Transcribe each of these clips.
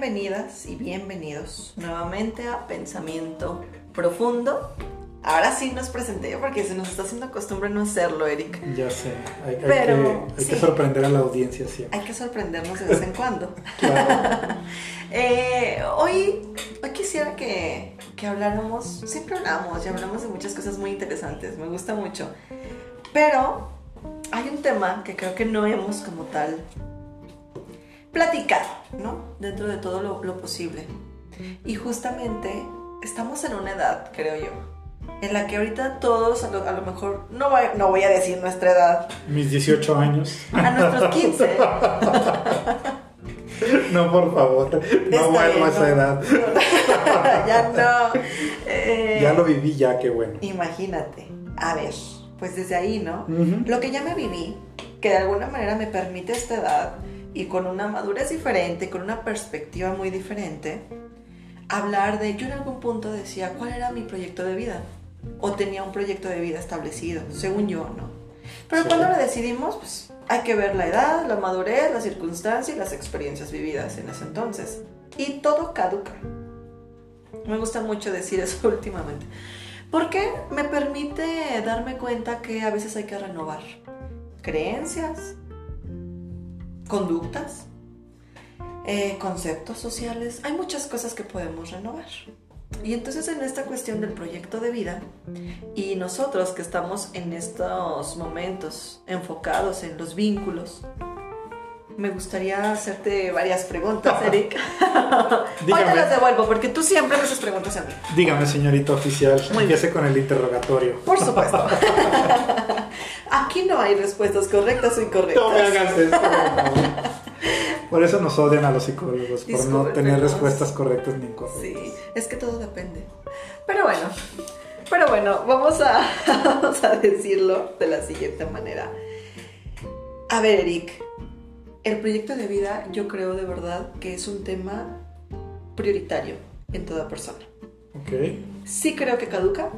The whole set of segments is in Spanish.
Bienvenidas y bienvenidos nuevamente a Pensamiento Profundo. Ahora sí nos presenté porque se nos está haciendo costumbre no hacerlo, Eric. Ya sé, hay, hay Pero, que, hay sí. que sorprender a la audiencia siempre. Hay que sorprendernos de vez en cuando. Eh, hoy, hoy quisiera que, que habláramos, siempre hablamos y hablamos de muchas cosas muy interesantes, me gusta mucho. Pero hay un tema que creo que no hemos como tal platicado, ¿no? Dentro de todo lo, lo posible. Y justamente estamos en una edad, creo yo, en la que ahorita todos, a lo, a lo mejor, no voy, no voy a decir nuestra edad, Mis 18 años. a nuestros 15. No, por favor. No Está vuelvo bien, a esa no. edad. ya no. Eh, Ya lo viví, ya, qué bueno. Imagínate. A ver, pues desde ahí, ¿no? Lo que ya me viví, que de alguna manera me permite esta edad y con una madurez diferente, con una perspectiva muy diferente, hablar de, yo en algún punto decía, ¿cuál era mi proyecto de vida? O tenía un proyecto de vida establecido, según yo, ¿no? Pero Sí. cuando lo decidimos, pues hay que ver la edad, la madurez, las circunstancias y las experiencias vividas en ese entonces. Y todo caduca. Me gusta mucho decir eso últimamente. Porque me permite darme cuenta que a veces hay que renovar creencias, conductas, eh, conceptos sociales. Hay muchas cosas que podemos renovar. Y entonces en esta cuestión del proyecto de vida y nosotros que estamos en estos momentos enfocados en los vínculos, me gustaría hacerte varias preguntas, Eric. Ahora Dígame. las devuelvo porque tú siempre me haces preguntas a mí. Dígame, señorita oficial. Muy Empiece con el interrogatorio. Por supuesto. Aquí no hay respuestas correctas o incorrectas. No me hagas esto. por eso nos odian a los psicólogos, por no tener respuestas correctas ni incorrectas. Sí, es que todo depende. Pero bueno, pero bueno, vamos a, vamos a decirlo de la siguiente manera. A ver, Eric, el proyecto de vida yo creo de verdad que es un tema prioritario en toda persona. Ok. Sí creo que caduca,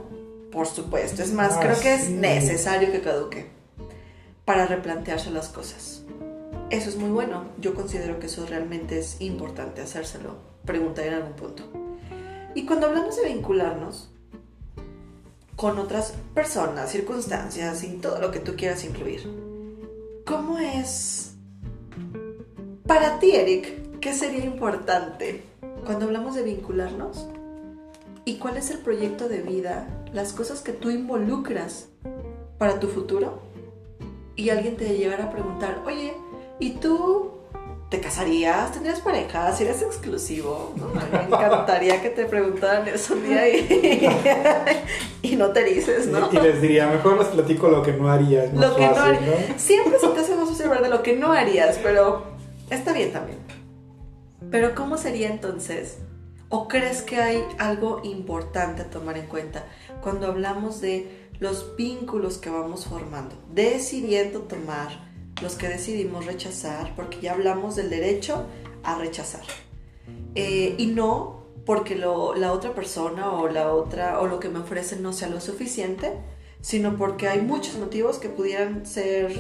por supuesto. Es más, Ah, creo que es sí. necesario que caduque para replantearse las cosas. Eso es muy bueno. Yo considero que eso realmente es importante hacérselo, preguntar en algún punto. Y cuando hablamos de vincularnos con otras personas, circunstancias y todo lo que tú quieras incluir, ¿cómo es para ti, Eric? ¿Qué sería importante cuando hablamos de vincularnos? ¿Y cuál es el proyecto de vida? Las cosas que tú involucras para tu futuro. Y alguien te llegara a preguntar, oye, ¿y tú te casarías? ¿Tendrías pareja? ¿Serías exclusivo? ¿No? Me encantaría que te preguntaran eso un día y, y no te dices, ¿no? Y les diría, mejor les platico lo que no haría. Es más Lo que no fácil, haría- Siempre se te hace más hablar de lo que no harías, pero está bien también. Pero ¿cómo sería entonces? ¿O crees que hay algo importante a tomar en cuenta cuando hablamos de los vínculos que vamos formando? Decidiendo tomar los que decidimos rechazar, porque ya hablamos del derecho a rechazar. Eh, y no porque lo- la otra persona o la otra o lo que me ofrecen no sea lo suficiente, sino porque hay muchos motivos que pudieran ser,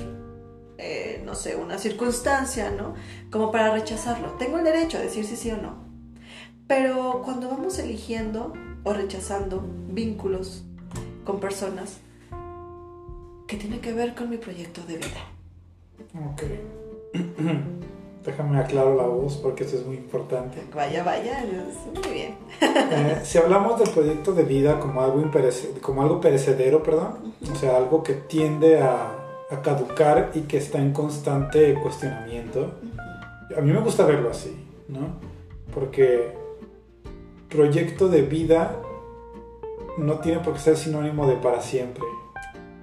eh, no sé, una circunstancia, ¿no? Como para rechazarlo. Tengo el derecho a decir si sí o no. Pero cuando vamos eligiendo o rechazando vínculos con personas que tienen que ver con mi proyecto de vida. Ok. Déjame aclaro la voz porque eso es muy importante. Vaya, vaya, es muy bien. Eh, si hablamos del proyecto de vida como algo, como algo perecedero, perdón, o sea, algo que tiende a, a caducar y que está en constante cuestionamiento, a mí me gusta verlo así, ¿no? Porque proyecto de vida no tiene por qué ser sinónimo de para siempre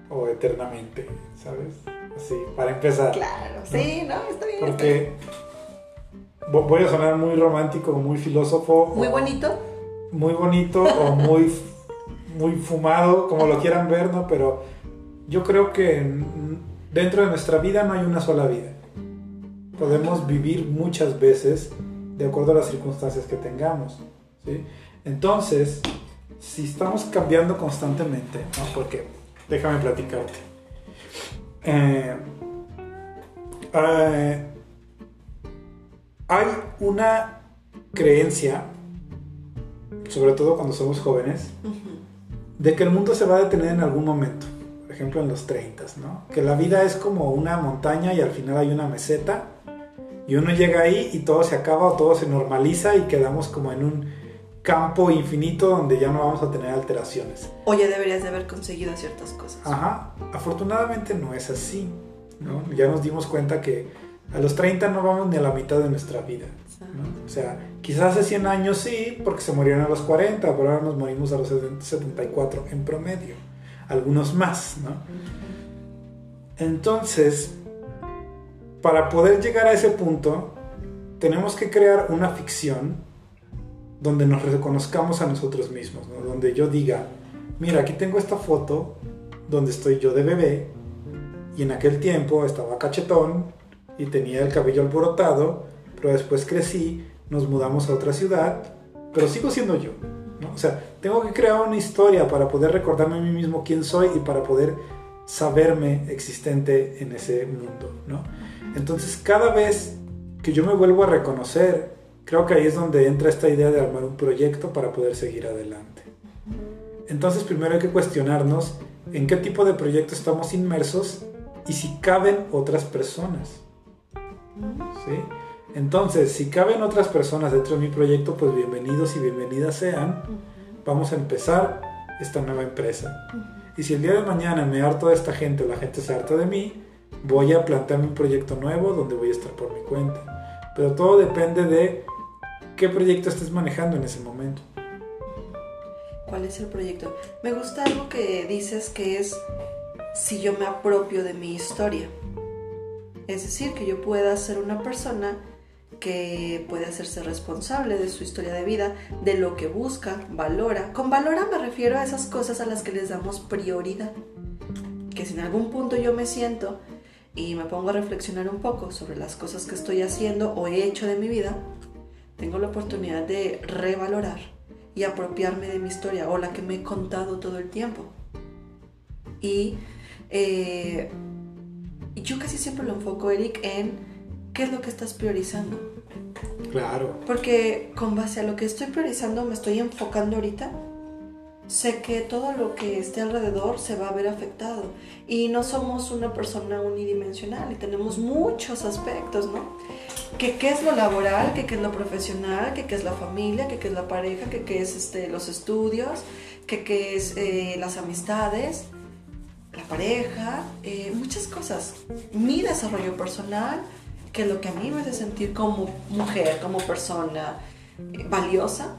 o eternamente, ¿sabes? Así, para empezar. Claro, sí, ¿no? Está bien. está bien. Porque vo- voy a sonar muy romántico, muy filósofo. Muy o- bonito. muy bonito o muy, muy fumado, como lo quieran ver, ¿no? Pero yo creo que dentro de nuestra vida no hay una sola vida. Podemos vivir muchas veces de acuerdo a las circunstancias que tengamos, ¿sí? Entonces, si estamos cambiando constantemente, ¿no? Porque, déjame platicarte. Eh, eh, hay una creencia, sobre todo cuando somos jóvenes, de que el mundo se va a detener en algún momento. Ejemplo, en los 30, ¿no? Que la vida es como una montaña y al final hay una meseta. Y uno llega ahí y todo se acaba o todo se normaliza y quedamos como en un campo infinito donde ya no vamos a tener alteraciones. O ya deberías de haber conseguido ciertas cosas. Ajá, afortunadamente no es así, ¿no? Ya nos dimos cuenta que a los 30 no vamos ni a la mitad de nuestra vida, ¿no? O sea, quizás hace 100 años sí, porque se murieron a los 40, pero ahora nos morimos a los 74 en promedio, algunos más, ¿no? Entonces, para poder llegar a ese punto, tenemos que crear una ficción donde nos reconozcamos a nosotros mismos, ¿no? donde yo diga, mira, aquí tengo esta foto donde estoy yo de bebé y en aquel tiempo estaba cachetón y tenía el cabello alborotado, pero después crecí, nos mudamos a otra ciudad, pero sigo siendo yo. ¿No? O sea, tengo que crear una historia para poder recordarme a mí mismo quién soy y para poder saberme existente en ese mundo. ¿no? Entonces, cada vez que yo me vuelvo a reconocer, creo que ahí es donde entra esta idea de armar un proyecto para poder seguir adelante. Entonces, primero hay que cuestionarnos en qué tipo de proyecto estamos inmersos y si caben otras personas. ¿sí? Entonces, si caben otras personas dentro de mi proyecto, pues bienvenidos y bienvenidas sean. Vamos a empezar esta nueva empresa. Y si el día de mañana me harto de esta gente o la gente se harta de mí, voy a plantearme un proyecto nuevo donde voy a estar por mi cuenta. Pero todo depende de qué proyecto estés manejando en ese momento. ¿Cuál es el proyecto? Me gusta algo que dices que es si yo me apropio de mi historia. Es decir, que yo pueda ser una persona que puede hacerse responsable de su historia de vida, de lo que busca, valora. Con valora me refiero a esas cosas a las que les damos prioridad. Que si en algún punto yo me siento y me pongo a reflexionar un poco sobre las cosas que estoy haciendo o he hecho de mi vida, tengo la oportunidad de revalorar y apropiarme de mi historia o la que me he contado todo el tiempo. Y eh, yo casi siempre lo enfoco, Eric, en qué es lo que estás priorizando. Claro. Porque con base a lo que estoy priorizando, me estoy enfocando ahorita, sé que todo lo que esté alrededor se va a ver afectado. Y no somos una persona unidimensional y tenemos muchos aspectos, ¿no? Que qué es lo laboral, que qué es lo profesional, que qué es la familia, que qué es la pareja, que qué es este, los estudios, que qué es eh, las amistades, la pareja, eh, muchas cosas. Mi desarrollo personal, que lo que a mí me hace sentir como mujer, como persona eh, valiosa.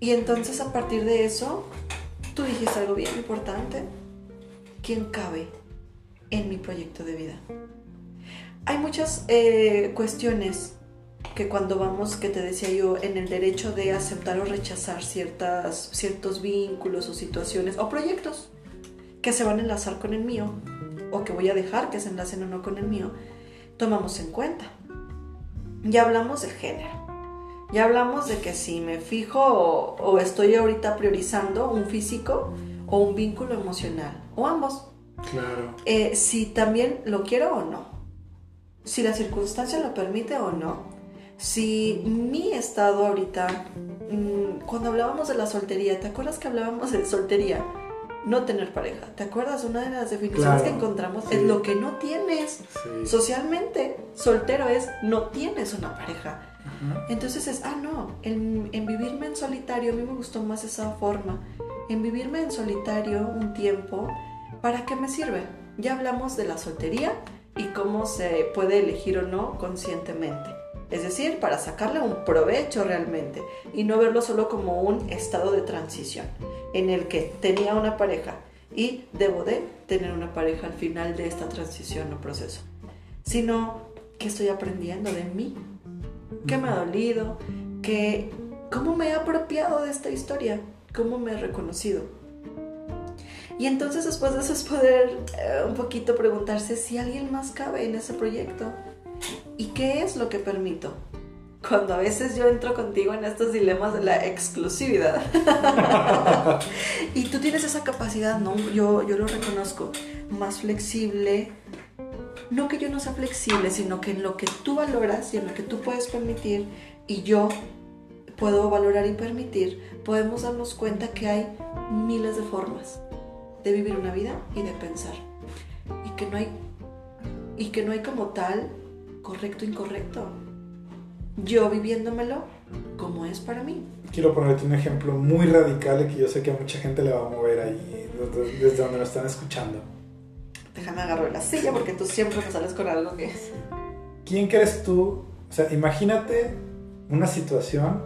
Y entonces a partir de eso, tú dijiste algo bien importante. ¿Quién cabe en mi proyecto de vida? Hay muchas eh, cuestiones que cuando vamos, que te decía yo, en el derecho de aceptar o rechazar ciertas, ciertos vínculos o situaciones o proyectos que se van a enlazar con el mío o que voy a dejar que se enlacen o no con el mío, tomamos en cuenta. Ya hablamos de género. Ya hablamos de que si me fijo o, o estoy ahorita priorizando un físico o un vínculo emocional, o ambos. Claro. Eh, si también lo quiero o no. Si la circunstancia lo permite o no. Si mi estado ahorita, mm, cuando hablábamos de la soltería, ¿te acuerdas que hablábamos de soltería? No tener pareja. ¿Te acuerdas? Una de las definiciones Claro, que encontramos sí. es lo que no tienes. Sí. Socialmente, soltero es no tienes una pareja. Ajá. Entonces es, ah, no, en, en vivirme en solitario, a mí me gustó más esa forma. En vivirme en solitario un tiempo, ¿para qué me sirve? Ya hablamos de la soltería y cómo se puede elegir o no conscientemente. Es decir, para sacarle un provecho realmente y no verlo solo como un estado de transición en el que tenía una pareja y debo de tener una pareja al final de esta transición o proceso, sino que estoy aprendiendo de mí, qué me ha dolido, que cómo me he apropiado de esta historia, cómo me he reconocido. Y entonces después de eso es poder eh, un poquito preguntarse si alguien más cabe en ese proyecto y qué es lo que permito. Cuando a veces yo entro contigo en estos dilemas de la exclusividad y tú tienes esa capacidad, ¿no? Yo, yo lo reconozco, más flexible no que yo no sea flexible, sino que en lo que tú valoras y en lo que tú puedes permitir y yo puedo valorar y permitir, podemos darnos cuenta que hay miles de formas de vivir una vida y de pensar. Y que no hay, y que no hay como tal correcto incorrecto. Yo viviéndomelo como es para mí. Quiero ponerte un ejemplo muy radical y que yo sé que a mucha gente le va a mover ahí desde donde lo están escuchando. Déjame agarrar la silla porque tú siempre me sales con algo que es. ¿Quién crees tú? O sea, imagínate una situación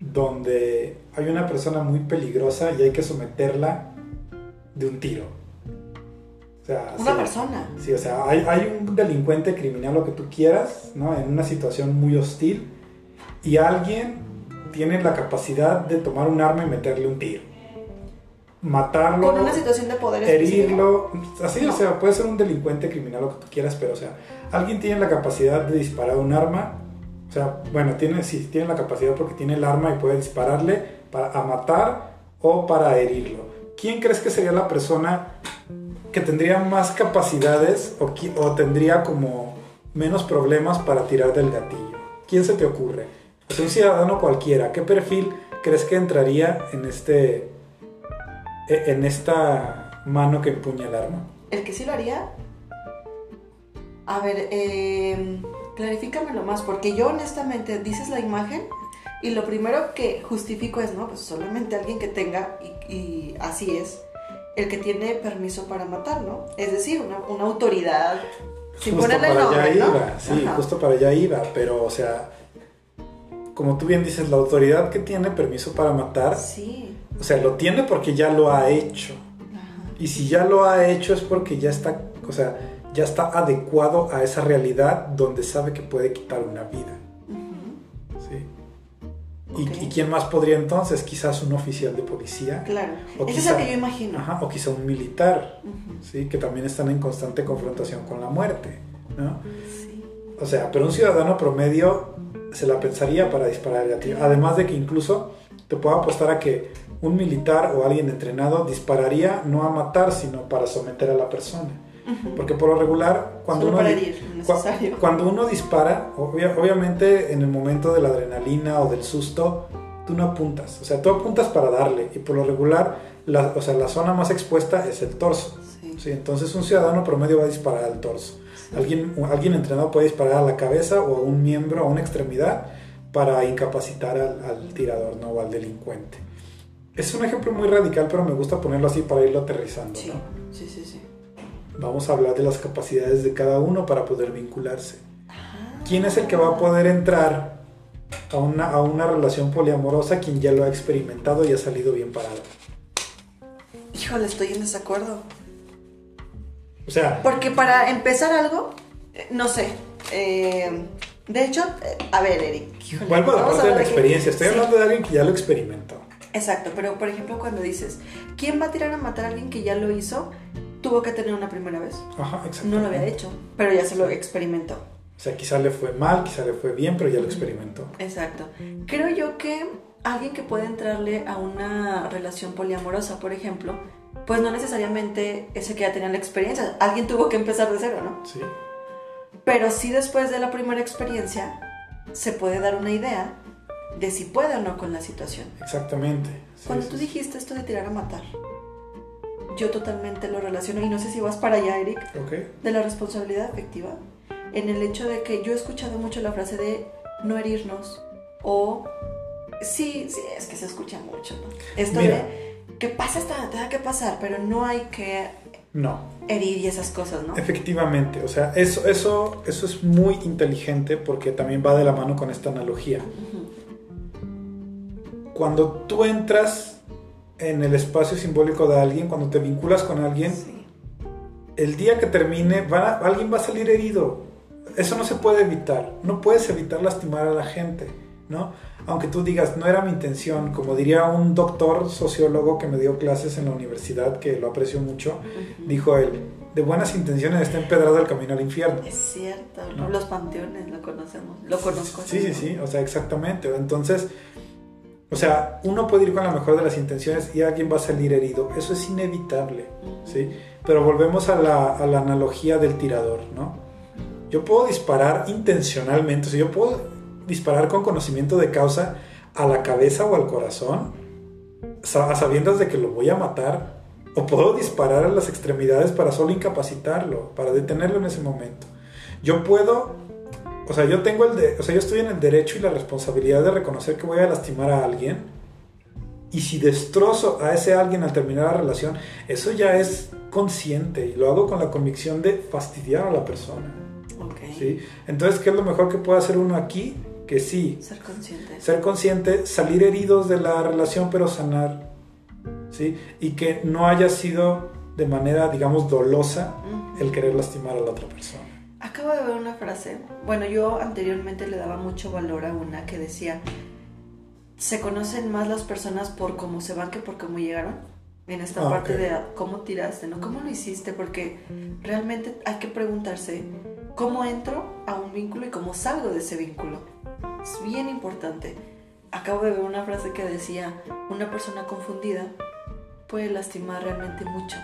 donde hay una persona muy peligrosa y hay que someterla de un tiro. Sea, una persona. Sí, o sea, hay, hay, un delincuente criminal, lo que tú quieras, ¿no? En una situación muy hostil y alguien tiene la capacidad de tomar un arma y meterle un tiro. Matarlo. Con una situación de poder Herirlo. Así, o sea, puede ser un delincuente criminal, lo que tú quieras, pero, o sea, alguien tiene la capacidad de disparar un arma o sea, bueno, tiene, sí, tiene la capacidad porque tiene el arma y puede dispararle para a matar o para herirlo. ¿Quién crees que sería la persona que tendría más capacidades o, o tendría como menos problemas para tirar del gatillo? ¿Quién se te ocurre? Es un ciudadano cualquiera. ¿Qué perfil crees que entraría en este e, en esta mano que empuña el arma? El que sí lo haría. A ver, eh clarifícamelo más, porque yo honestamente dices la imagen y lo primero que justifico es, no, pues solamente alguien que tenga, y, así es, el que tiene permiso para matar, ¿no? Es decir, una, una autoridad. Sin justo para allá iba, sí, justo para allá iba, pero o sea, como tú bien dices, la autoridad que tiene permiso para matar, sí. o sea, lo tiene porque ya lo ha hecho. Y si ya lo ha hecho es porque ya está, o sea, ya está adecuado a esa realidad donde sabe que puede quitar una vida. ¿Y, quién más podría entonces? Quizás un oficial de policía. Claro, o es lo que yo imagino. o quizá un militar, ¿sí? que también están en constante confrontación con la muerte. ¿no? Sí. O sea, pero un ciudadano promedio se la pensaría para disparar el gatillo. Además de que incluso te puedo apostar a que un militar o alguien entrenado dispararía no a matar, sino para someter a la persona. Porque por lo regular, cuando, uno, cuando uno dispara, obviamente en el momento de la adrenalina o del susto, tú no apuntas. O sea, tú apuntas para darle. Y por lo regular, la, o sea, la zona más expuesta es el torso. Sí. Entonces un ciudadano promedio va a disparar al torso. Alguien, alguien entrenado puede disparar a la cabeza o a un miembro, a una extremidad, para incapacitar al, tirador ¿no? o al delincuente. Es un ejemplo muy radical, pero me gusta ponerlo así para irlo aterrizando. Sí, sí, sí. sí. Vamos a hablar de las capacidades de cada uno para poder vincularse. ¿Quién es el que va a poder entrar a una, a una relación poliamorosa quien ya lo ha experimentado y ha salido bien parado? Híjole, estoy en desacuerdo. O sea... Porque para empezar algo, eh, no sé. Eh, de hecho, eh, a ver, Eric. Vuelvo a la parte de la experiencia. Estoy hablando de alguien que ya lo experimentó. Exacto, pero por ejemplo cuando dices, ¿quién va a tirar a matar a alguien que ya lo hizo? Tuvo que tener una primera vez. Ajá, exacto. No lo había hecho, pero ya se lo experimentó. O sea, quizá le fue mal, quizá le fue bien, pero ya lo experimentó. Exacto. Creo yo que alguien que puede entrarle a una relación poliamorosa, por ejemplo, pues no necesariamente ese que ya tenía la experiencia. Alguien tuvo que empezar de cero, ¿no? Sí. Pero sí después de la primera experiencia se puede dar una idea de si puede o no con la situación. Exactamente. Cuando tú dijiste esto de tirar a matar, yo totalmente lo relaciono, y no sé si vas para allá, Eric, de la responsabilidad afectiva, en el hecho de que yo he escuchado mucho la frase de no herirnos, o sí, sí, es que se escucha mucho, ¿no? Esto de que pasa esta, tenga que pasar, pero no hay que no. herir y esas cosas, ¿no? Efectivamente, o sea, eso, eso, eso es muy inteligente porque también va de la mano con esta analogía. Cuando tú entras en el espacio simbólico de alguien, cuando te vinculas con alguien, el día que termine, va, alguien va a salir herido. Eso no se puede evitar. No puedes evitar lastimar a la gente, ¿no? Aunque tú digas, no era mi intención, como diría un doctor sociólogo que me dio clases en la universidad, que lo aprecio mucho, dijo él, de buenas intenciones está empedrado el camino al infierno. Es cierto, los panteones lo conocemos, lo conozco. Sí, sí, sí, o sea, exactamente. Entonces, O sea, uno puede ir con la mejor de las intenciones y alguien va a salir herido. Eso es inevitable, ¿sí? Pero volvemos a la, a la analogía del tirador, ¿no? Yo puedo disparar intencionalmente, o yo puedo disparar con conocimiento de causa a la cabeza o al corazón, a sabiendas de que lo voy a matar, o puedo disparar a las extremidades para solo incapacitarlo, para detenerlo en ese momento. Yo puedo, o sea, yo tengo el de, o sea, yo estoy en el derecho y la responsabilidad de reconocer que voy a lastimar a alguien. Y si destrozo a ese alguien al terminar la relación, eso ya es consciente y lo hago con la convicción de fastidiar a la persona. ¿sí? Entonces, ¿qué es lo mejor que puede hacer uno aquí? que sí. Ser consciente. Ser consciente, salir heridos de la relación, pero sanar. ¿Sí? Y que no haya sido de manera, digamos, dolosa el querer lastimar a la otra persona. Acabo de ver una frase. Bueno, yo anteriormente le daba mucho valor a una que decía, se conocen más las personas por cómo se van que por cómo llegaron. En esta ah, parte de cómo tiraste, ¿no? ¿Cómo lo hiciste? Porque realmente hay que preguntarse cómo entro a un vínculo y cómo salgo de ese vínculo. Es bien importante. Acabo de ver una frase que decía, una persona confundida puede lastimar realmente mucho.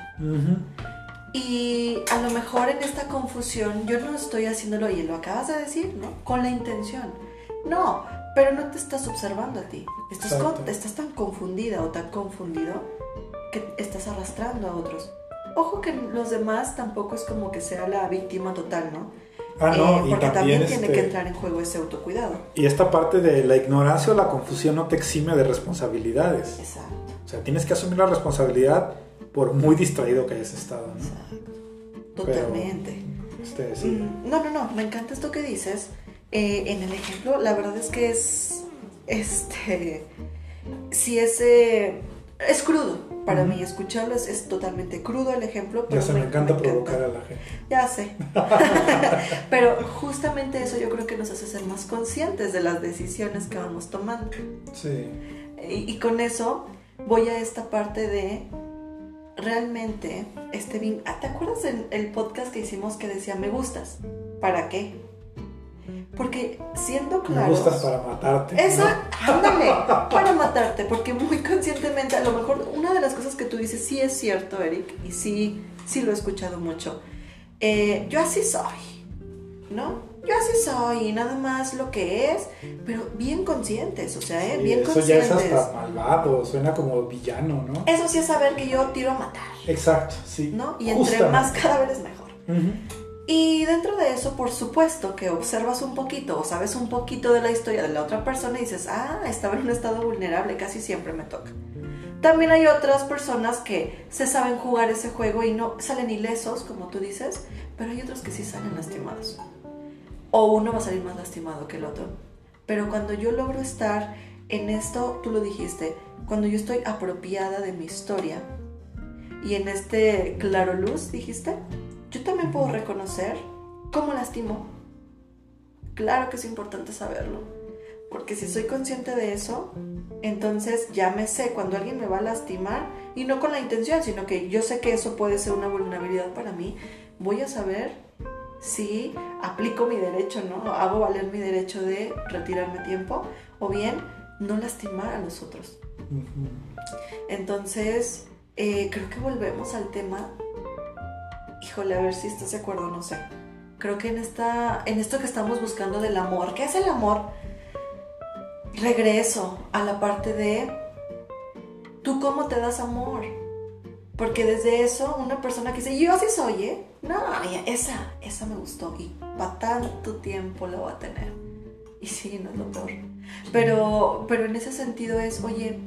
Y a lo mejor en esta confusión yo no estoy haciéndolo, y lo acabas de decir, ¿no? Con la intención. No, pero no te estás observando a ti. Estás, estás tan confundida o tan confundido que estás arrastrando a otros. Ojo que los demás tampoco es como que sea la víctima total, ¿no? Ah, no, eh, porque también, tiene que este, entrar en juego ese autocuidado. Y esta parte de la ignorancia o la confusión no te exime de responsabilidades. Exacto. O sea, tienes que asumir la responsabilidad por muy distraído que hayas estado. ¿no? Exacto. Totalmente. este, sí. Mm, no, no, no, me encanta esto que dices. Eh, en el ejemplo, la verdad es que es, este, si ese es crudo para mí escucharlo es, totalmente crudo el ejemplo pero ya se me, encanta provocar a la gente ya sé pero justamente eso yo creo que nos hace ser más conscientes de las decisiones que vamos tomando sí y, con eso voy a esta parte de realmente este ah, ¿te acuerdas del el podcast que hicimos que decía me gustas? ¿para qué? Porque siendo claro. Me gustas para matarte. Exacto, ándale, para matarte, porque muy conscientemente, a lo mejor una de las cosas que tú dices sí es cierto, Eric, y sí, sí lo he escuchado mucho. Eh, yo así soy, ¿no? Yo así soy, y nada más lo que es, pero bien conscientes, o sea, ¿eh? bien eso conscientes. Eso ya es hasta malvado, suena como villano, ¿no? Eso sí es saber que yo tiro a matar. Exacto, sí. ¿No? Y entre más cadáveres mejor. Y dentro de eso, por supuesto, que observas un poquito o sabes un poquito de la historia de la otra persona y dices, ah, estaba en un estado vulnerable, casi siempre me toca. También hay otras personas que se saben jugar ese juego y no salen ilesos, como tú dices, pero hay otros que sí salen lastimados. O uno va a salir más lastimado que el otro. Pero cuando yo logro estar en esto, tú lo dijiste, cuando yo estoy apropiada de mi historia y en este claro luz, dijiste, yo también puedo reconocer cómo lastimo. Claro que es importante saberlo, porque si soy consciente de eso, entonces ya me sé cuando alguien me va a lastimar, y no con la intención, sino que yo sé que eso puede ser una vulnerabilidad para mí, voy a saber si aplico mi derecho, ¿no? Hago valer mi derecho de retirarme tiempo, o bien no lastimar a los otros. Entonces, eh, creo que volvemos al tema híjole, a ver si estás de acuerdo, no sé. Creo que en, esta, en esto que estamos buscando del amor, ¿qué es el amor? Regreso a la parte de, ¿tú cómo te das amor? Porque desde eso, una persona que dice, yo así soy, ¿eh? No, esa, esa me gustó y para tanto tiempo la voy a tener. Y sí, no es lo peor. Pero, pero en ese sentido es, oye,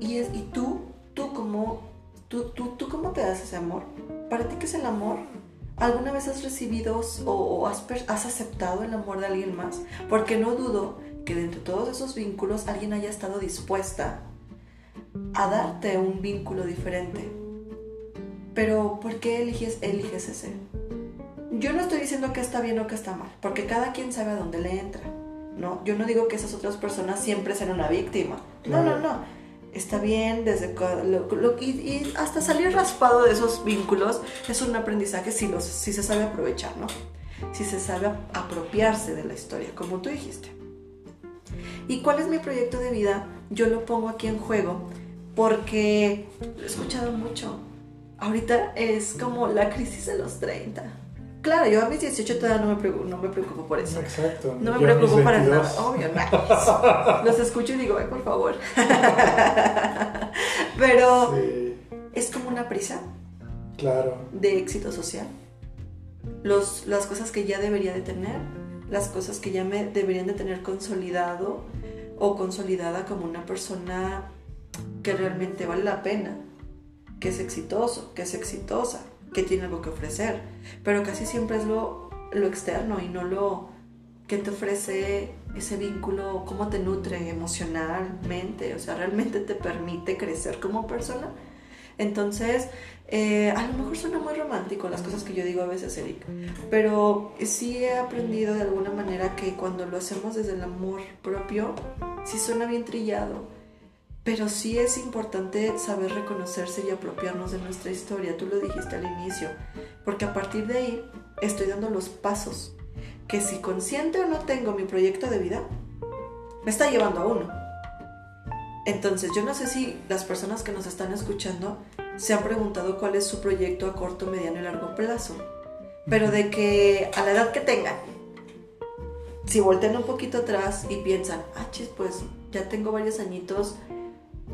¿y, es, y tú? ¿Tú cómo, tú, tú, tú cómo te das ese amor? ¿Para ti qué es el amor? ¿Alguna vez has recibido o, has, aceptado el amor de alguien más? Porque no dudo que dentro de todos esos vínculos alguien haya estado dispuesta a darte un vínculo diferente. Pero ¿por qué eliges, eliges ese? Yo no estoy diciendo que está bien o que está mal, porque cada quien sabe a dónde le entra. No, yo no digo que esas otras personas siempre sean una víctima. No, no, no está bien, desde y, hasta salir raspado de esos vínculos es un aprendizaje si, los, si se sabe aprovechar, ¿no? Si se sabe apropiarse de la historia, como tú dijiste. ¿Y cuál es mi proyecto de vida? yo lo pongo aquí en juego porque lo he escuchado mucho. Ahorita es como la crisis de los 30. Claro, yo a mis 18 todavía no me preocupo, no me preocupo por eso. Exacto. No me Yo preocupo para 22. nada, obvio, no. Los escucho y digo, ay, por favor. Pero Sí, es como una prisa claro. de éxito social. Los, las cosas que ya debería de tener, las cosas que ya me deberían de tener consolidado o consolidada como una persona que realmente vale la pena, que es exitoso, que es exitosa, que tiene algo que ofrecer. Pero casi siempre es lo, lo externo y no lo que te ofrece ese vínculo, cómo te nutre emocionalmente, o sea, realmente te permite crecer como persona. Entonces, eh, a lo mejor suena muy romántico las cosas que yo digo a veces, Eric, pero sí he aprendido de alguna manera que cuando lo hacemos desde el amor propio, sí suena bien trillado, pero sí es importante saber reconocerse y apropiarnos de nuestra historia, tú lo dijiste al inicio, porque a partir de ahí estoy dando los pasos que si consciente o no tengo mi proyecto de vida, me está llevando a uno. Entonces, yo no sé si las personas que nos están escuchando se han preguntado cuál es su proyecto a corto, mediano y largo plazo. Pero de que a la edad que tengan, si voltean un poquito atrás y piensan, ah, chis, pues ya tengo varios añitos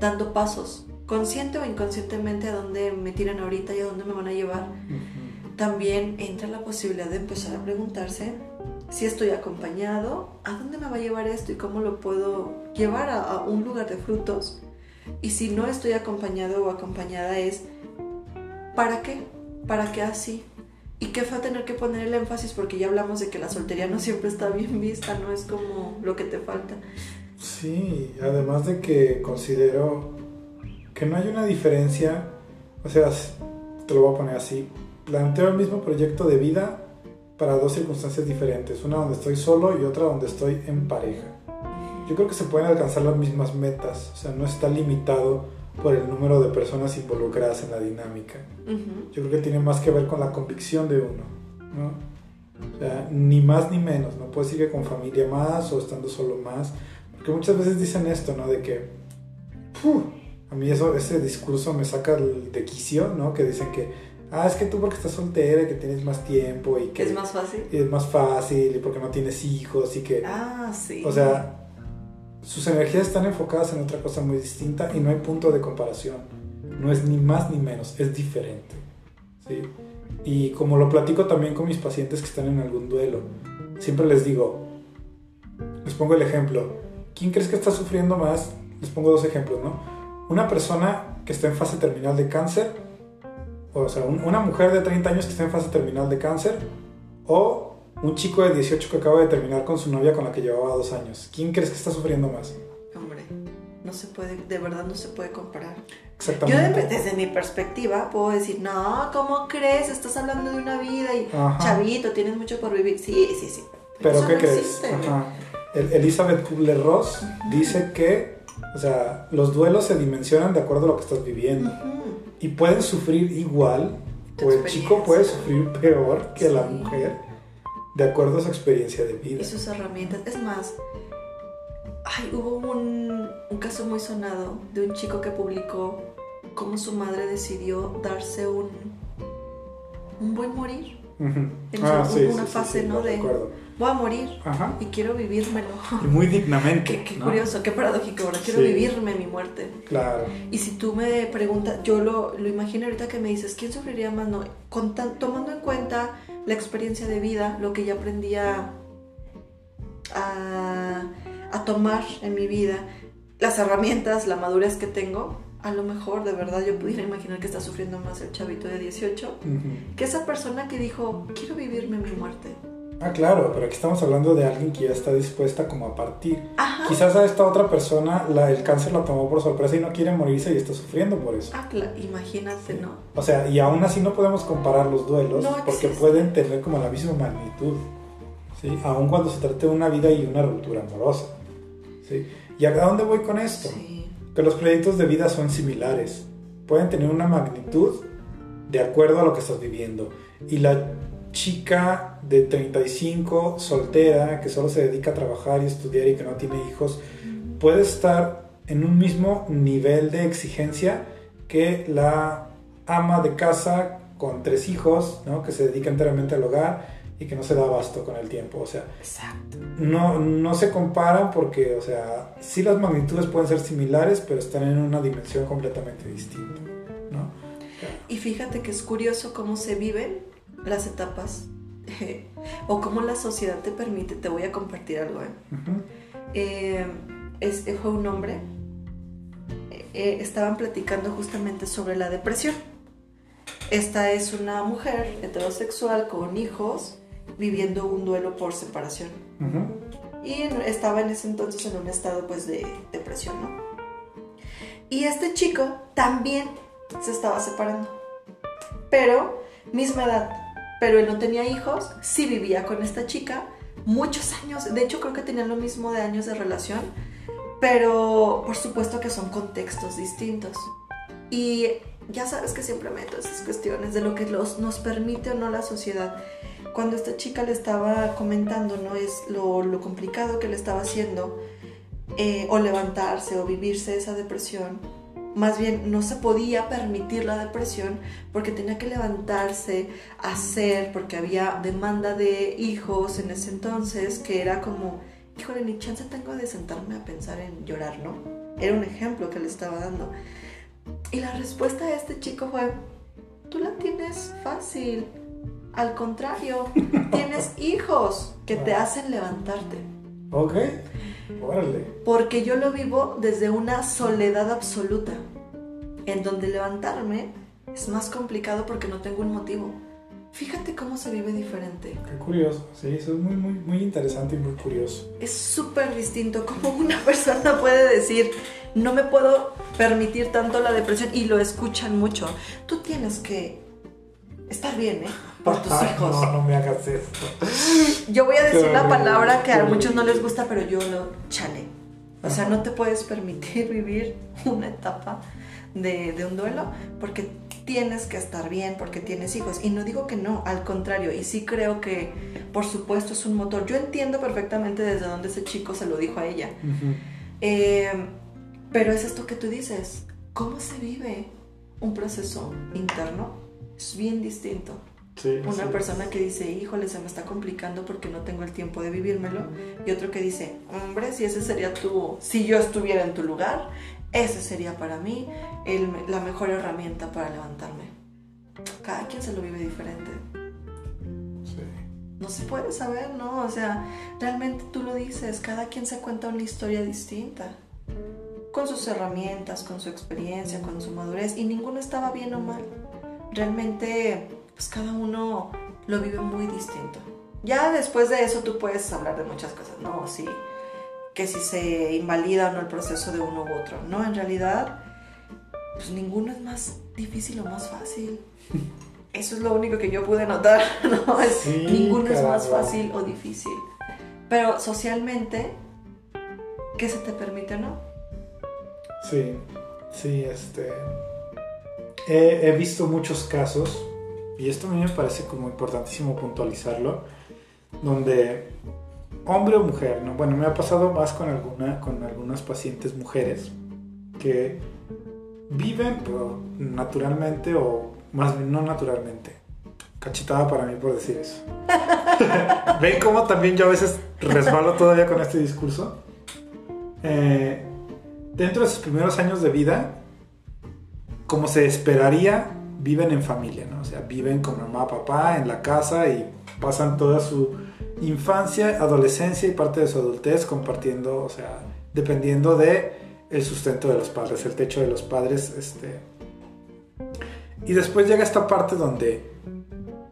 dando pasos, consciente o inconscientemente a dónde me tiran ahorita y a dónde me van a llevar, también entra la posibilidad de empezar a preguntarse si estoy acompañado, a dónde me va a llevar esto y cómo lo puedo llevar a, a un lugar de frutos. Y si no estoy acompañado o acompañada es, ¿para qué? ¿Para qué así? Y qué fue tener que poner el énfasis porque ya hablamos de que la soltería no siempre está bien vista, no es como lo que te falta. Sí, además de que considero que no hay una diferencia, o sea, te lo voy a poner así, planteo el mismo proyecto de vida para dos circunstancias diferentes, una donde estoy solo y otra donde estoy en pareja. Yo creo que se pueden alcanzar las mismas metas, o sea, no está limitado por el número de personas involucradas en la dinámica. Ujú. Yo creo que tiene más que ver con la convicción de uno, ¿no? O sea, ni más ni menos, no puedes que con familia más o estando solo más, porque muchas veces dicen esto, ¿no? De que, ¡puf! a mí eso, ese discurso me saca el- de quicio, ¿no? Que dicen que, ah, es que tú porque estás soltera y que tienes más tiempo y que ¿Es más fácil? y es más fácil y porque no tienes hijos y que, Ah, sí. o sea, sus energías están enfocadas en otra cosa muy distinta y no hay punto de comparación. No es ni más ni menos, es diferente. ¿sí? Y como lo platico también con mis pacientes que están en algún duelo, siempre les digo, les pongo el ejemplo, ¿quién crees que está sufriendo más? Les pongo dos ejemplos, ¿no? Una persona que está en fase terminal de cáncer, o sea, un- una mujer de 30 años que está en fase terminal de cáncer, o un chico de 18 que acaba de terminar con su novia con la que llevaba dos años. ¿Quién crees que está sufriendo más? Hombre, no se puede, de verdad no se puede comparar. Yo Exactamente. de- desde mi perspectiva puedo decir, no, ¿cómo crees? Estás hablando de una vida y Ajá. chavito, tienes mucho por vivir. Sí, sí, sí. Pero Eso ¿qué no crees? existe. Ajá. El- Elizabeth Kubler-Ross dice que, o sea, los duelos se dimensionan de acuerdo a lo que estás viviendo. Y pueden sufrir igual, o el chico puede sufrir peor que la mujer, de acuerdo a su experiencia de vida. Y sus herramientas. Es más, ay, hubo un, un caso muy sonado de un chico que publicó cómo su madre decidió darse un, un buen morir. Ujú. En Ah, su- sí, una sí, fase, sí, ¿no? de- recuerdo. Voy a morir Ajá. y quiero vivírmelo. Y muy dignamente. Qué, qué ¿no? curioso, qué paradójico, ¿verdad? Quiero vivirme mi muerte. Claro. Y si tú me preguntas, yo lo, lo imagino ahorita que me dices, ¿quién sufriría más? No, con tan- tomando en cuenta la experiencia de vida, lo que ya aprendí a, a, a tomar en mi vida, las herramientas, la madurez que tengo, a lo mejor de verdad yo pudiera imaginar que está sufriendo más el chavito de 18 Ujú. que esa persona que dijo, quiero vivirme mi muerte. Ah, claro, pero aquí estamos hablando de alguien que ya está dispuesta como a partir. Ajá. Quizás a esta otra persona la, el cáncer la tomó por sorpresa y no quiere morirse y está sufriendo por eso. Ah, cla- imagínate, ¿no? O sea, y aún así no podemos comparar los duelos No porque pueden tener como la misma magnitud, ¿sí? Aún cuando se trate de una vida y una ruptura amorosa, ¿sí? ¿Y a dónde voy con esto? Sí. Que los proyectos de vida son similares, pueden tener una magnitud de acuerdo a lo que estás viviendo. Y la chica de 35, soltera, que solo se dedica a trabajar y estudiar y que no tiene hijos, puede estar en un mismo nivel de exigencia que la ama de casa con tres hijos, ¿no? que se dedica enteramente al hogar y que no se da abasto con el tiempo. O sea, No, no se comparan porque, o sea, sí las magnitudes pueden ser similares, pero están en una dimensión completamente distinta. ¿no? Y fíjate que es curioso cómo se viven las etapas o cómo la sociedad te permite. Te voy a compartir algo. ¿eh? Eh, es, fue un hombre. Eh, estaban platicando justamente sobre la depresión esta es una mujer heterosexual con hijos viviendo un duelo por separación. Y estaba en ese entonces en un estado pues de depresión, ¿no? Y este chico también se estaba separando. Pero, misma edad. Pero él no tenía hijos, sí vivía con esta chica muchos años. De hecho, creo que tenían lo mismo de años de relación. Pero, por supuesto que son contextos distintos. Y ya sabes que siempre meto esas cuestiones de lo que los, nos permite o no la sociedad. Cuando esta chica le estaba comentando, ¿no? Es lo, lo complicado que le estaba haciendo, eh, o levantarse o vivirse esa depresión. Más bien, no se podía permitir la depresión porque tenía que levantarse, hacer, porque había demanda de hijos en ese entonces, que era como, híjole, ni chance tengo de sentarme a pensar en llorar, ¿no? Era un ejemplo que le estaba dando. Y la respuesta de este chico fue, tú la tienes fácil. Al contrario, tienes hijos que te hacen levantarte. Ok, órale. Porque yo lo vivo desde una soledad absoluta, en donde levantarme es más complicado porque no tengo un motivo. Fíjate cómo se vive diferente. Qué curioso, sí, eso es muy, muy, muy interesante y muy curioso. Es súper distinto cómo una persona puede decir, no me puedo permitir tanto la depresión y lo escuchan mucho. Tú tienes que estar bien, ¿eh? Por tus hijos. No, no me hagas esto. Yo voy a decir la palabra que a muchos no les gusta, pero yo lo chale. O sea, no te puedes permitir vivir una etapa de, de un duelo porque tienes que estar bien porque tienes hijos. Y no digo que no, al contrario, y sí creo que, por supuesto, es un motor. Yo entiendo perfectamente desde dónde ese chico se lo dijo a ella. Pero es esto que tú dices, ¿cómo se vive un proceso interno? Es bien distinto. Una persona que dice, híjole, se me está complicando porque no tengo el tiempo de vivírmelo. Y otro que dice, hombre, si ese sería tu, si yo estuviera en tu lugar, ese sería para mí la mejor herramienta para levantarme. Cada quien se lo vive diferente. Sí. No se puede saber, ¿no? O sea, realmente tú lo dices, cada quien se cuenta una historia distinta con sus herramientas, con su experiencia, con su madurez, y ninguno estaba bien o mal. Realmente, pues cada uno lo vive muy distinto. Ya después de eso tú puedes hablar de muchas cosas, ¿no? Sí, que si se invalida o no el proceso de uno u otro. No, en realidad, pues ninguno es más difícil o más fácil. Eso es lo único que yo pude notar, ¿no? ninguno es más fácil o difícil. Pero socialmente, ¿qué se te permite o no? Sí, sí, este. He, visto muchos casos, y esto a mí me parece como importantísimo puntualizarlo, donde hombre o mujer, ¿no? Bueno, me ha pasado más con, alguna, con algunas pacientes mujeres que viven naturalmente o más bien no naturalmente. Cachetada para mí por decir eso. ¿Ven cómo también yo a veces resbalo todavía con este discurso? Eh, dentro de sus primeros años de vida, como se esperaría, viven en familia, ¿no? O sea, viven con mamá, papá, en la casa y pasan toda su infancia, adolescencia y parte de su adultez compartiendo, o sea, dependiendo de el sustento de los padres, el techo de los padres, este... Y después llega esta parte donde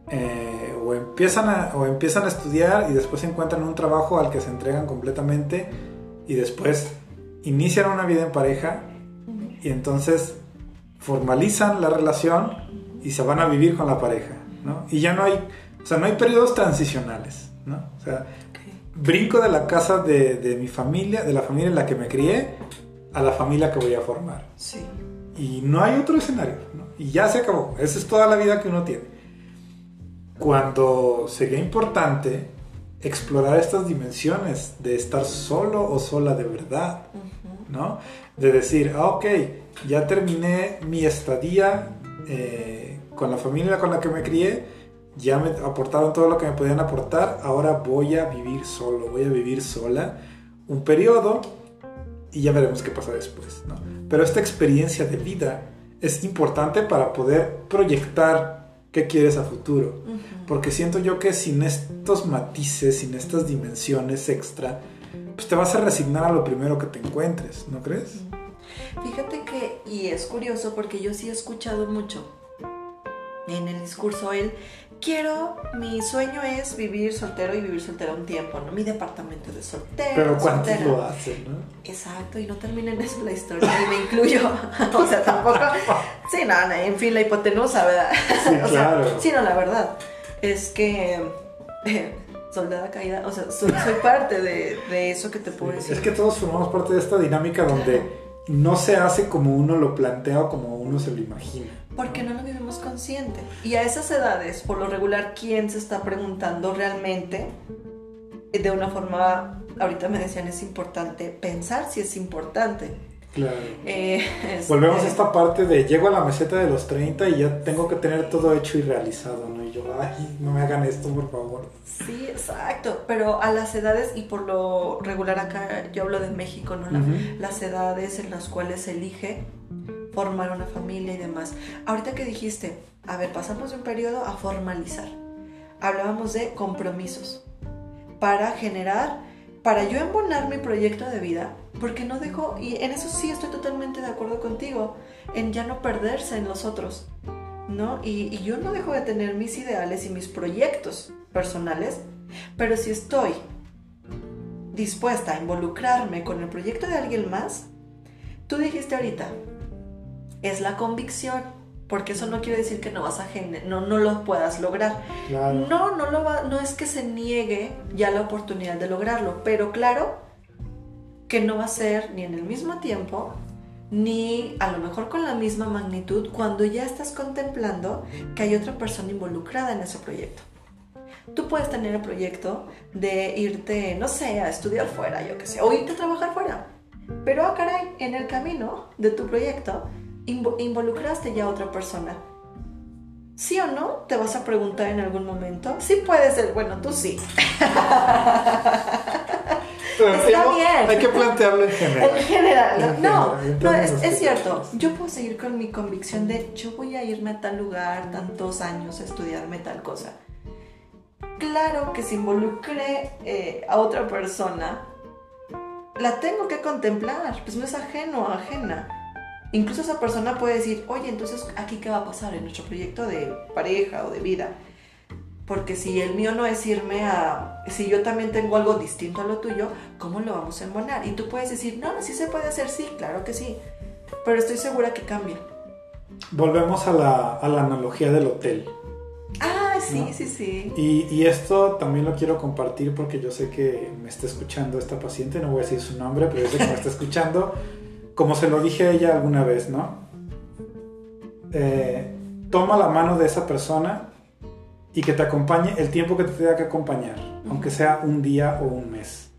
eh, o, empiezan a, o empiezan a estudiar y después encuentran un trabajo al que se entregan completamente y después inician una vida en pareja y entonces formalizan la relación y se van a vivir con la pareja, ¿no? Y ya no hay, o sea, no hay periodos transicionales, ¿no? O sea, brinco de la casa de, mi familia, de la familia en la que me crié, a la familia que voy a formar. Sí. Y no hay otro escenario, ¿no? Y ya se acabó. Esa es toda la vida que uno tiene. Cuando sería importante explorar estas dimensiones de estar solo o sola de verdad. ¿no? De decir, ah, ok, ya terminé mi estadía eh, con la familia con la que me crié, ya me aportaron todo lo que me podían aportar, ahora voy a vivir solo, voy a vivir sola un periodo y ya veremos qué pasa después, ¿no? Pero esta experiencia de vida es importante para poder proyectar qué quieres a futuro. Porque siento yo que sin estos matices, sin estas dimensiones extra, pues te vas a resignar a lo primero que te encuentres, ¿no crees? Fíjate que, y es curioso porque yo sí he escuchado mucho en el discurso él quiero, mi sueño es vivir soltero y vivir soltero un tiempo, ¿no? Mi departamento de soltero. Pero ¿cuántos lo hacen, no? Exacto, y no termina en eso la historia, y me incluyo. o sea, tampoco. Sí, nada, en fin, la hipotenusa, ¿verdad? Sí, claro. sí, no, la verdad es que. Eh, soldada caída, o sea, soy, parte de, de, eso que te puedo decir. Es que todos formamos parte de esta dinámica donde no se hace como uno lo plantea o como uno se lo imagina porque no lo vivimos consciente. Y a esas edades, por lo regular, ¿quién se está preguntando realmente de una forma, ahorita me decían, es importante pensar si es importante? Claro. Eh, Volvemos a esta parte de llego a la meseta de los 30 y ya tengo que tener todo hecho y realizado, ¿no? Y yo, ay, no me hagan esto, por favor. Sí, exacto. Pero a las edades, y por lo regular acá, yo hablo de México, ¿no? Las edades en las cuales se elige formar una familia y demás. Ahorita que dijiste, a ver, pasamos de un periodo a formalizar. Hablábamos de compromisos para generar, para yo embonar mi proyecto de vida, porque no dejo, y en eso sí estoy totalmente de acuerdo contigo, en ya no perderse en los otros, ¿no? Y, yo no dejo de tener mis ideales y mis proyectos personales, pero si estoy dispuesta a involucrarme con el proyecto de alguien más, tú dijiste ahorita, es la convicción, porque eso no quiere decir que no vas a no, no lo puedas lograr. No, no, lo va, no es que se niegue ya la oportunidad de lograrlo, pero claro que no va a ser ni en el mismo tiempo, ni a lo mejor con la misma magnitud cuando ya estás contemplando que hay otra persona involucrada en ese proyecto. Tú puedes tener el proyecto de irte, no sé, a estudiar fuera, yo qué sé, o irte a trabajar fuera. Pero, ah, caray, en el camino de tu proyecto involucraste ya a otra persona. ¿Sí o no? Te vas a preguntar en algún momento. Sí puede ser, bueno, tú sí. Está bien. Hay que plantearlo en general. En general, no, no, es, cierto. Yo puedo seguir con mi convicción de yo voy a irme a tal lugar tantos años a estudiarme tal cosa. Claro que si involucre eh, a otra persona, la tengo que contemplar, pues no es ajeno, ajena. Incluso esa persona puede decir, oye, entonces aquí qué va a pasar en nuestro proyecto de pareja o de vida. Porque si el mío no es irme a, si yo también tengo algo distinto a lo tuyo, ¿cómo lo vamos a embonar? Y tú puedes decir, no, sí se puede hacer, sí, claro que sí. Pero estoy segura que cambia. Volvemos a la, analogía del hotel. Ah, sí, sí, sí. Y, y, esto también lo quiero compartir porque yo sé que me está escuchando esta paciente, no voy a decir su nombre, pero yo sé que me está escuchando como se lo dije a ella alguna vez, ¿no? Eh, toma la mano de esa persona y que te acompañe el tiempo que te tenga que acompañar, aunque sea un día o un mes.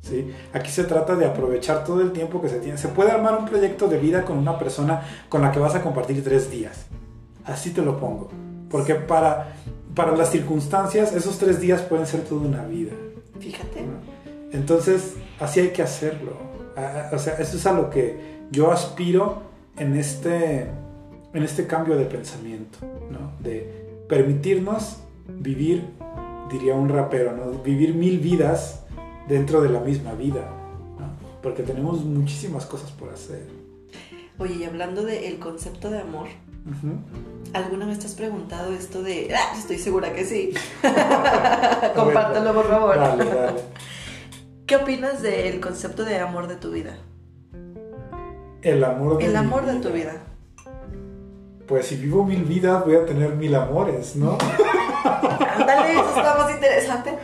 ¿sí? Aquí se trata de aprovechar todo el tiempo que se tiene. Se puede armar un proyecto de vida con una persona con la que vas a compartir tres días. Así te lo pongo. Porque para, para las circunstancias, esos tres días pueden ser toda una vida. Fíjate. Entonces, así hay que hacerlo o sea, eso es a lo que yo aspiro en este, en este cambio de pensamiento, ¿no? De permitirnos vivir, diría un rapero, ¿no? Vivir mil vidas dentro de la misma vida, ¿no? Porque tenemos muchísimas cosas por hacer. Oye, y hablando del concepto de amor, ¿alguna vez te has preguntado esto de... Ah, estoy segura que sí. Compártelo, por favor. Dale, dale. ¿Qué opinas del concepto de amor de tu vida? El amor de El amor de tu vida. Pues si vivo mil vidas voy a tener mil amores, ¿no? Ándale, eso está más interesante.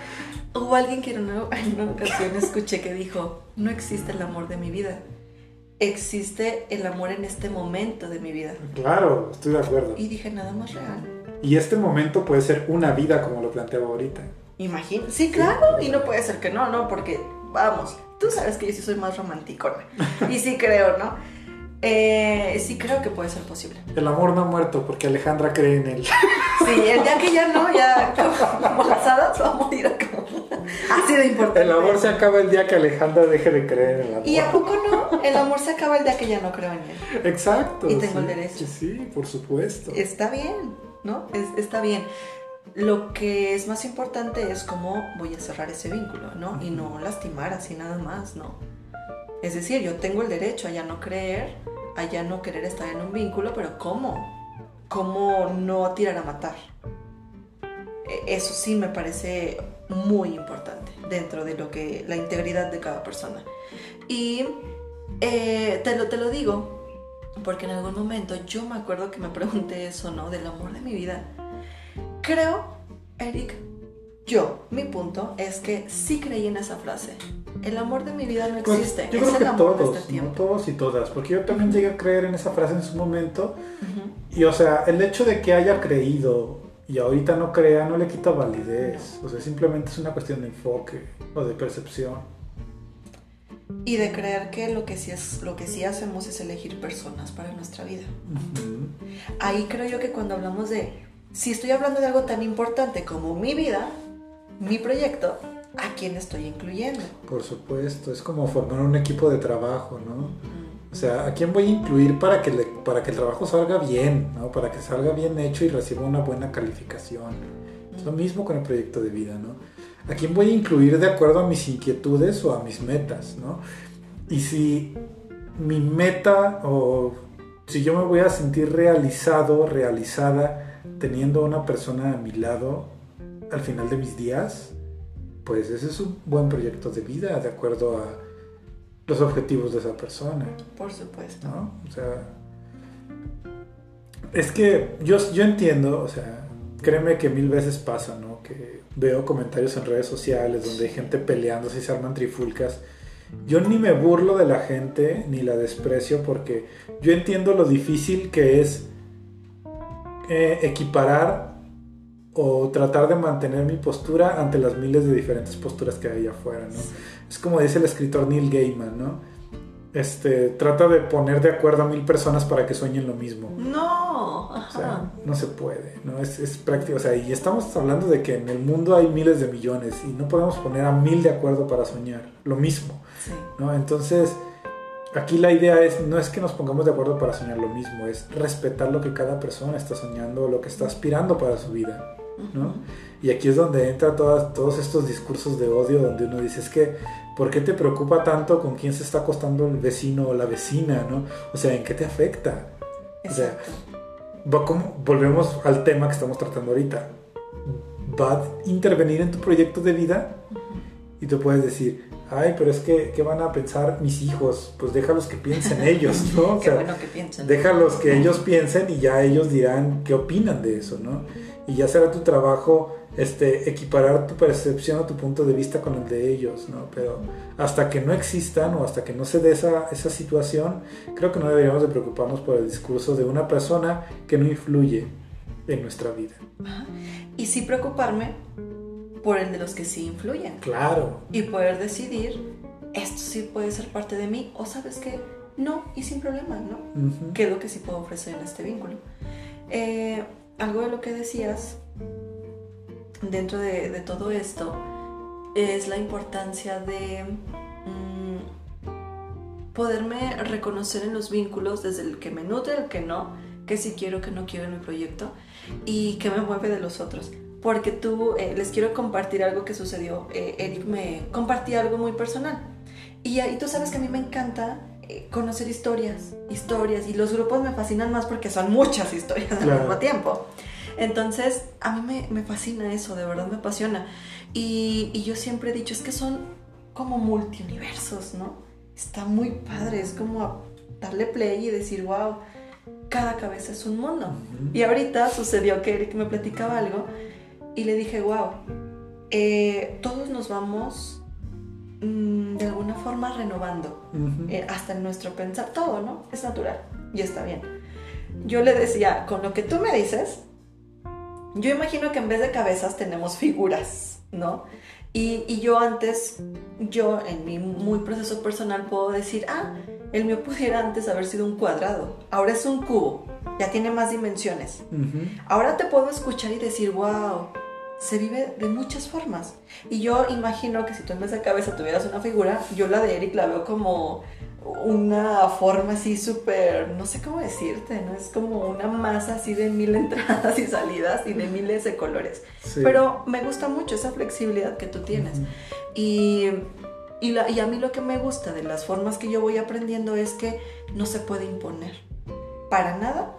Hubo alguien que en una, en una ocasión escuché que dijo, no existe el amor de mi vida. Existe el amor en este momento de mi vida. Claro, estoy de acuerdo. Y dije, nada más real. Y este momento puede ser una vida como lo planteaba ahorita. Imagínate. Sí, claro, y no puede ser que no, ¿no? Porque, vamos, tú sabes que yo sí soy más romántico y sí creo, ¿no? Eh, sí creo que puede ser posible. El amor no ha muerto porque Alejandra cree en él. Sí, el día que ya no, ya como alzadas va a morir acá. Así de importante. El amor se acaba el día que Alejandra deje de creer en el amor. ¿Y a poco no? El amor se acaba el día que ya no creo en él. Exacto. Y tengo sí, el derecho. Sí, por supuesto. Está bien, ¿no? Es- está bien. Lo que es más importante es cómo voy a cerrar ese vínculo, ¿no? Y no lastimar así nada más, ¿no? Es decir, yo tengo el derecho a ya no creer, a ya no querer estar en un vínculo, pero ¿cómo? ¿Cómo no tirar a matar? E- Eso sí me parece muy importante dentro de lo que la integridad de cada persona. Y eh, te, lo, te lo digo porque en algún momento yo me acuerdo que me pregunté eso, ¿no? Del amor de mi vida. Creo, Eric, yo, mi punto es que sí creí en esa frase. El amor de mi vida no Pues, existe, yo es creo el que amor todos, de este todos y todas, porque yo también llegué a creer en esa frase en su momento. Y o sea, el hecho de que haya creído y ahorita no crea no le quita validez, o sea, simplemente es una cuestión de enfoque o de percepción. Y de creer que lo que sí es, lo que sí hacemos es elegir personas para nuestra vida. Ahí creo yo que cuando hablamos de si estoy hablando de algo tan importante como mi vida, mi proyecto, ¿a quién estoy incluyendo? Por supuesto, es como formar un equipo de trabajo, ¿no? O sea, ¿a quién voy a incluir para que, le- para que el trabajo salga bien, ¿no? Para que salga bien hecho y reciba una buena calificación. Es lo mismo con el proyecto de vida, ¿no? ¿A quién voy a incluir de acuerdo a mis inquietudes o a mis metas, ¿no? Y si mi meta o si yo me voy a sentir realizado, realizada, teniendo una persona a mi lado al final de mis días, pues ese es un buen proyecto de vida de acuerdo a los objetivos de esa persona, Por supuesto. ¿no? O sea, es que yo, yo entiendo, o sea, créeme que mil veces pasa, ¿no? Que veo comentarios en redes sociales donde hay gente peleándose y se arman trifulcas. Yo ni me burlo de la gente ni la desprecio porque yo entiendo lo difícil que es eh, equiparar o tratar de mantener mi postura ante las miles de diferentes posturas que hay afuera, ¿no? Es como dice el escritor Neil Gaiman, ¿no? Este, trata de poner de acuerdo a mil personas para que sueñen lo mismo. No, O ajá. sea, no se puede, ¿no? Es, es práctico, o sea, y estamos hablando de que en el mundo hay miles de millones y no podemos poner a mil de acuerdo para soñar lo mismo, Sí. ¿no? Entonces, aquí la idea es, no es que nos pongamos de acuerdo para soñar lo mismo, es respetar lo que cada persona está soñando, lo que está aspirando para su vida, ¿no? Y aquí es donde entra todas, todos estos discursos de odio donde uno dice, es que, ¿por qué te preocupa tanto con quién se está acostando el vecino o la vecina, ¿no? O sea, ¿en qué te afecta? O sea, como, volvemos al tema que estamos tratando ahorita. Va a intervenir en tu proyecto de vida y tú puedes decir, ay, pero es que, ¿qué van a pensar mis hijos? Pues déjalos que piensen ellos, ¿no? O Qué sea, bueno que piensen. déjalos que ellos piensen y ya ellos dirán qué opinan de eso, ¿no? Y ya será tu trabajo este, equiparar tu percepción o tu punto de vista con el de ellos, ¿no? Pero hasta que no existan o hasta que no se dé esa, esa situación, creo que no deberíamos de preocuparnos por el discurso de una persona que no influye en nuestra vida. Y sí preocuparme por el de los que sí influyen. Claro, Y poder decidir, esto sí puede ser parte de mí, o sabes que no, y sin problema, ¿no? ¿Qué es lo que sí puedo ofrecer en este vínculo? Eh, algo de lo que decías dentro de, de todo esto es la importancia de mm, poderme reconocer en los vínculos desde el que me nutre, el que no, que sí quiero, que no quiero en mi proyecto y que me mueve de los otros. Porque tú, eh, les quiero compartir algo que sucedió. Eh, Eric me compartía algo muy personal. Y, y tú sabes que a mí me encanta eh, conocer historias, historias, y los grupos me fascinan más porque son muchas historias al Claro. mismo tiempo. Entonces, a mí me, me fascina eso, de verdad me apasiona. Y, y yo siempre he dicho, es que son como multiuniversos, ¿no? Está muy padre, es como darle play y decir, wow, cada cabeza es un mundo. Ujú. Y ahorita sucedió que Eric me platicaba algo y le dije, wow, eh, todos nos vamos mm, de alguna forma renovando, eh, hasta en nuestro pensar, todo, ¿no? Es natural y está bien. Yo le decía, con lo que tú me dices, yo imagino que en vez de cabezas tenemos figuras, ¿no? Y, y, yo antes, yo en mi muy proceso personal puedo decir, ah, el mío pudiera antes haber sido un cuadrado, ahora es un cubo, ya tiene más dimensiones. Ahora te puedo escuchar y decir, wow, se vive de muchas formas. Y yo imagino que si tú en vez de cabeza tuvieras una figura, yo la de Eric la veo como una forma así súper, no sé cómo decirte, ¿no? Es como una masa así de mil entradas y salidas y de miles de colores. Pero me gusta mucho esa flexibilidad que tú tienes. y, y, y a mí lo que me gusta de las formas que yo voy aprendiendo es que no se puede imponer. Para nada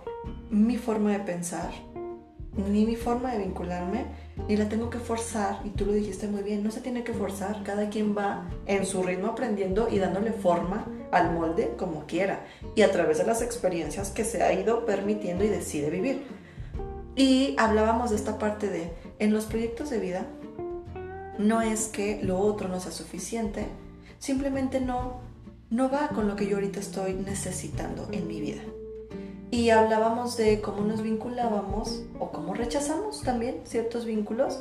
mi forma de pensar, ni mi forma de vincularme, ni la tengo que forzar, y tú lo dijiste muy bien, no se tiene que forzar, cada quien va en su ritmo aprendiendo y dándole forma al molde como quiera, y a través de las experiencias que se ha ido permitiendo y decide vivir. Y hablábamos de esta parte de, en los proyectos de vida, no es que lo otro no sea suficiente, simplemente no, no va con lo que yo ahorita estoy necesitando en mi vida. Y hablábamos de cómo nos vinculábamos o cómo rechazamos también ciertos vínculos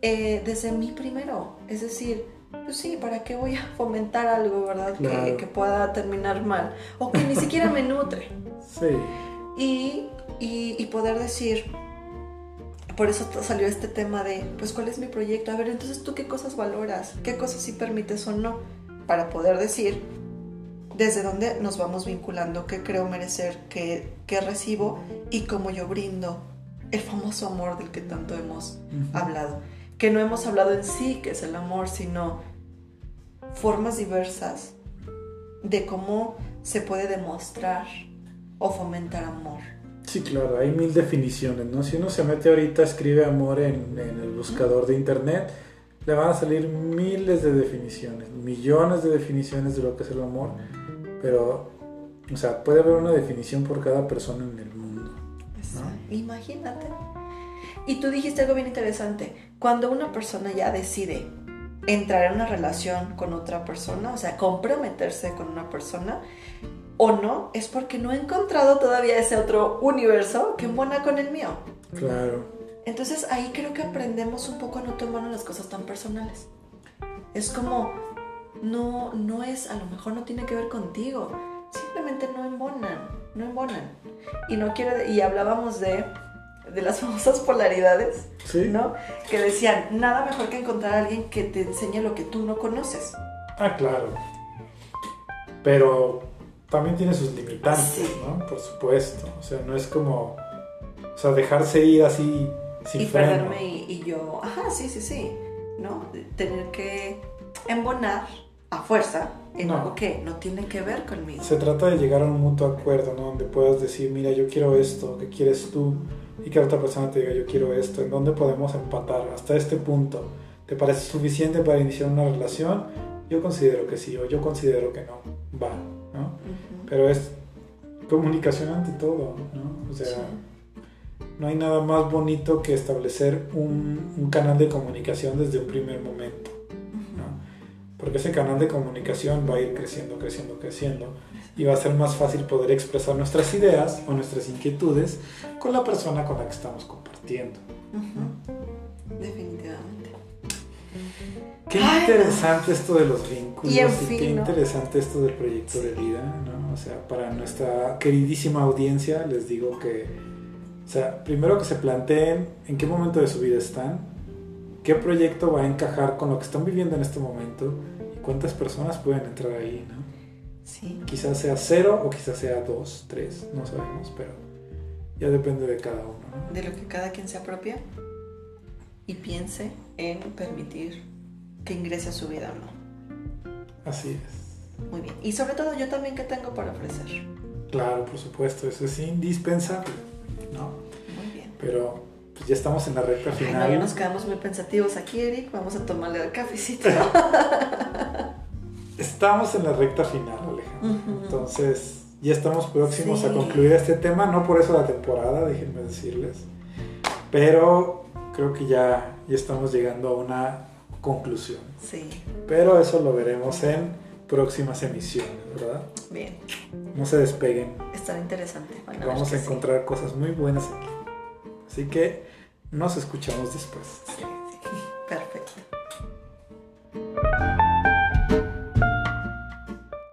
eh, desde mí primero. Es decir, pues sí, ¿para qué voy a fomentar algo, verdad? Que, pueda terminar mal o que ni siquiera me nutre. Sí. Y, y, y, poder decir, por eso salió este tema de, pues, ¿cuál es mi proyecto? A ver, entonces tú qué cosas valoras, qué cosas sí permites o no, para poder decir, desde dónde nos vamos vinculando, qué creo merecer, qué, recibo y cómo yo brindo el famoso amor del que tanto hemos hablado. Que no hemos hablado en sí, que es el amor, sino formas diversas de cómo se puede demostrar o fomentar amor. Sí, claro, hay mil definiciones, ¿no? Si uno se mete ahorita, escribe amor en, en el buscador de internet, le van a salir miles de definiciones, millones de definiciones de lo que es el amor pero, o sea, puede haber una definición por cada persona en el mundo. Imagínate. Y tú dijiste algo bien interesante. Cuando una persona ya decide entrar en una relación con otra persona, o sea, comprometerse con una persona, o no, es porque no ha encontrado todavía ese otro universo que embona con el mío. Claro. Entonces ahí creo que aprendemos un poco a no tomarnos las cosas tan personales. Es como, no, no es, a lo mejor no tiene que ver contigo, simplemente no embonan, no embonan. Y no quiere, y hablábamos de, de las famosas polaridades, ¿no? Que decían, nada mejor que encontrar a alguien que te enseñe lo que tú no conoces. Ah, claro. Pero también tiene sus limitantes, ¿no? Por supuesto. O sea, no es como, o sea, dejarse ir así sin y perderme y, y, yo, ajá, sí, sí, sí, ¿no? Tener que embonar a fuerza en algo que no tiene que ver conmigo. Se trata de llegar a un mutuo acuerdo, ¿no? Donde puedas decir, mira, yo quiero esto, ¿qué quieres tú? Y que otra persona te diga, yo quiero esto, ¿en dónde podemos empatar? Hasta este punto, ¿te parece suficiente para iniciar una relación? Yo considero que sí, o yo considero que no, va, ¿no? Pero es comunicación ante todo, ¿no? O sea, no hay nada más bonito que establecer un, un canal de comunicación desde un primer momento porque ese canal de comunicación va a ir creciendo, creciendo, creciendo y va a ser más fácil poder expresar nuestras ideas o nuestras inquietudes con la persona con la que estamos compartiendo. Definitivamente. Qué interesante esto de los vínculos y, qué interesante esto del proyecto de vida, ¿no? O sea, para nuestra queridísima audiencia les digo que, o sea, primero que se planteen en qué momento de su vida están, qué proyecto va a encajar con lo que están viviendo en este momento cuántas personas pueden entrar ahí, ¿no? Sí. Quizás sea cero o quizás sea dos, tres, no sabemos, pero ya depende de cada uno. ¿no? De lo que cada quien se apropia y piense en permitir que ingrese a su vida o no. Así es. Muy bien. Y sobre todo yo también que tengo para ofrecer. Claro, por supuesto, eso es indispensable. Pero pues ya estamos en la recta final. ya nos quedamos muy pensativos aquí, Eric. Vamos a tomarle el cafecito. estamos en la recta final, Alejandro. Entonces, ya estamos próximos a concluir este tema. No por eso la temporada, déjenme decirles. Pero creo que ya, ya estamos llegando a una conclusión. Sí. Pero eso lo veremos en próximas emisiones, ¿verdad? Bien. No se despeguen. Estará interesante. Vamos a encontrar cosas muy buenas aquí. Así que nos escuchamos después. Perfecto.